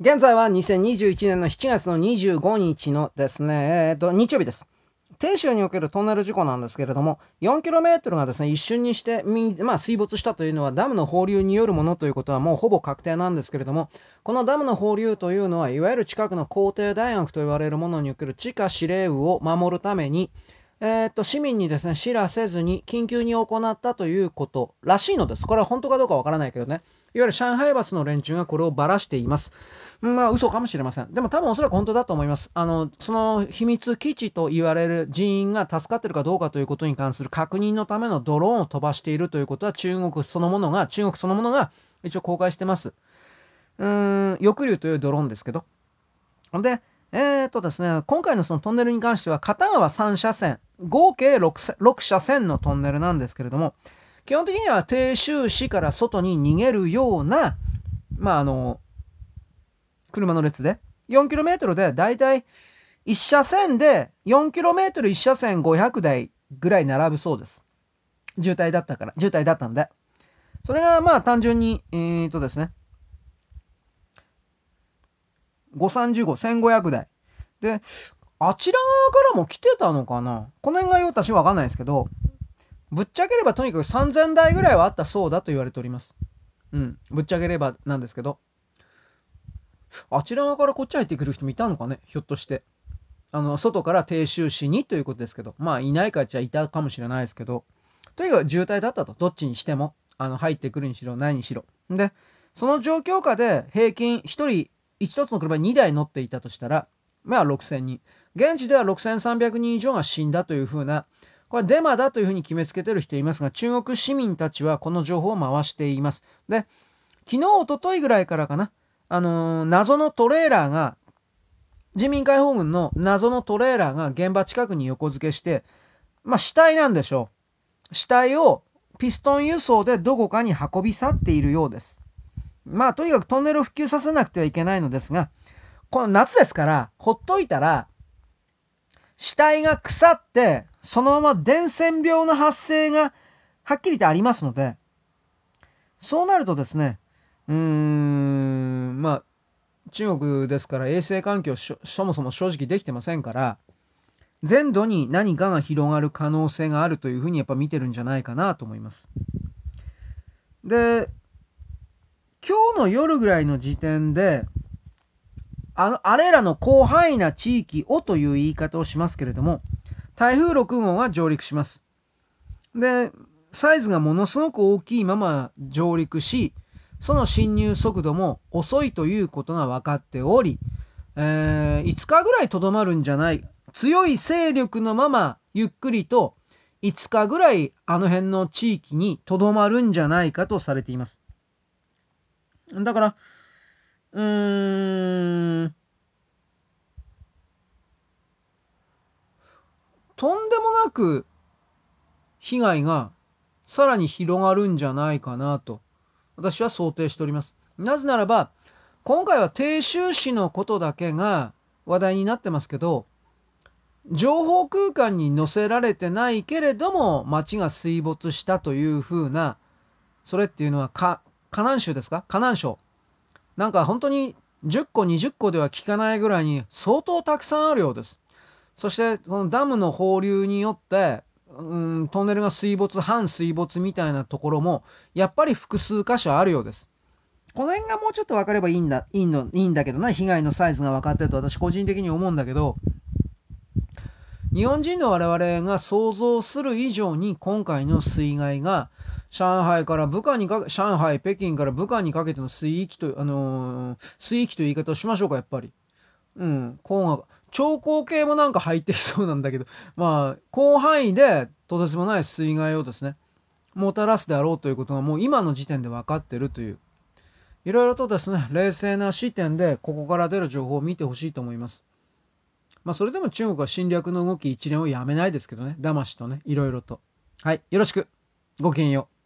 現在は2021年の7月の25日のですね、えっ、と、日曜日です。鄭州におけるトンネル事故なんですけれども、4km がですね、一瞬にして、まあ、水没したというのはダムの放流によるものということはもうほぼ確定なんですけれども、このダムの放流というのは、いわゆる近くの皇帝大学と言われるものにおける地下司令部を守るために、えー、っと、市民にですね、知らせずに緊急に行ったということらしいのです。これは本当かどうかわからないけどね。いわゆる上海バスの連中がこれをばらしています。まあ嘘かもしれません。でも多分おそらく本当だと思います。あの、その秘密基地と言われる人員が助かってるかどうかということに関する確認のためのドローンを飛ばしているということは中国そのものが、中国そのものが一応公開してます。うーん、翼竜というドローンですけど。で、えー、っとですね、今回のそのトンネルに関しては片側3車線、合計 6, 6車線のトンネルなんですけれども、基本的には低収市から外に逃げるような、まああの、車の列で、4km でだいたい1車線で 4km1 車線500台ぐらい並ぶそうです。渋滞だったから、渋滞だったんで。それがまあ単純に、えー、とですね、535、1500台。で、あちら側からも来てたのかな？この辺が私わかんないですけど、ぶっちゃければとにかく3000台ぐらいはあったそうだと言われております。うん。ぶっちゃければなんですけど。あちら側からこっち入ってくる人もいたのかね？ひょっとして。あの、外から停収しにということですけど。まあ、いないかっちゃいたかもしれないですけど。とにかく渋滞だったと。どっちにしても。あの、入ってくるにしろ、何にしろ。で、その状況下で平均1人、1つの車に2台乗っていたとしたら、まあ6000人。現地では6300人以上が死んだというふうな、これデマだというふうに決めつけてる人いますが、中国市民たちはこの情報を回しています。で、昨日、おとといぐらいからかな、あのー、謎のトレーラーが、人民解放軍の謎のトレーラーが現場近くに横付けして、まあ、死体なんでしょう。死体をピストン輸送でどこかに運び去っているようです。まあ、とにかくトンネルを普及させなくてはいけないのですが、この夏ですから、ほっといたら、死体が腐って、そのまま伝染病の発生がはっきりとありますので、そうなるとですね、うーん、まあ、中国ですから衛生環境そもそも正直できてませんから、全土に何かが広がる可能性があるというふうにやっぱ見てるんじゃないかなと思います。で、今日の夜ぐらいの時点で、あの、あれらの広範囲な地域をという言い方をしますけれども、台風6号が上陸します。で、サイズがものすごく大きいまま上陸し、その侵入速度も遅いということが分かっており、えー、5日ぐらいとどまるんじゃない、強い勢力のままゆっくりと5日ぐらいあの辺の地域にとどまるんじゃないかとされています。だから、うーん、とんでもなく被害がさらに広がるんじゃないかなと私は想定しております。なぜならば、今回は低収支のことだけが話題になってますけど、情報空間に載せられてないけれども街が水没したというふうな、それっていうのは、河南省ですか？河南省。なんか本当に10個20個では効かないぐらいに相当たくさんあるようです。そして、このダムの放流によって、うん、トンネルが水没、半水没みたいなところも、やっぱり複数箇所あるようです。この辺がもうちょっと分かればいいんだ、いいの、いいんだけどな、被害のサイズが分かってると私個人的に思うんだけど、日本人の我々が想像する以上に今回の水害が上海から武漢にかけ、上海、北京から武漢にかけての水域と、あのー、水域という言い方をしましょうか、やっぱり。うん、こうが、長江系もなんか入ってきそうなんだけど、まあ、広範囲でとてつもない水害をですね、もたらすであろうということがもう今の時点で分かってるという、いろいろとですね、冷静な視点でここから出る情報を見てほしいと思います。まあ、それでも中国は侵略の動き一連をやめないですけどね、騙しとね、いろいろと。はい、よろしく。ごきげんよう。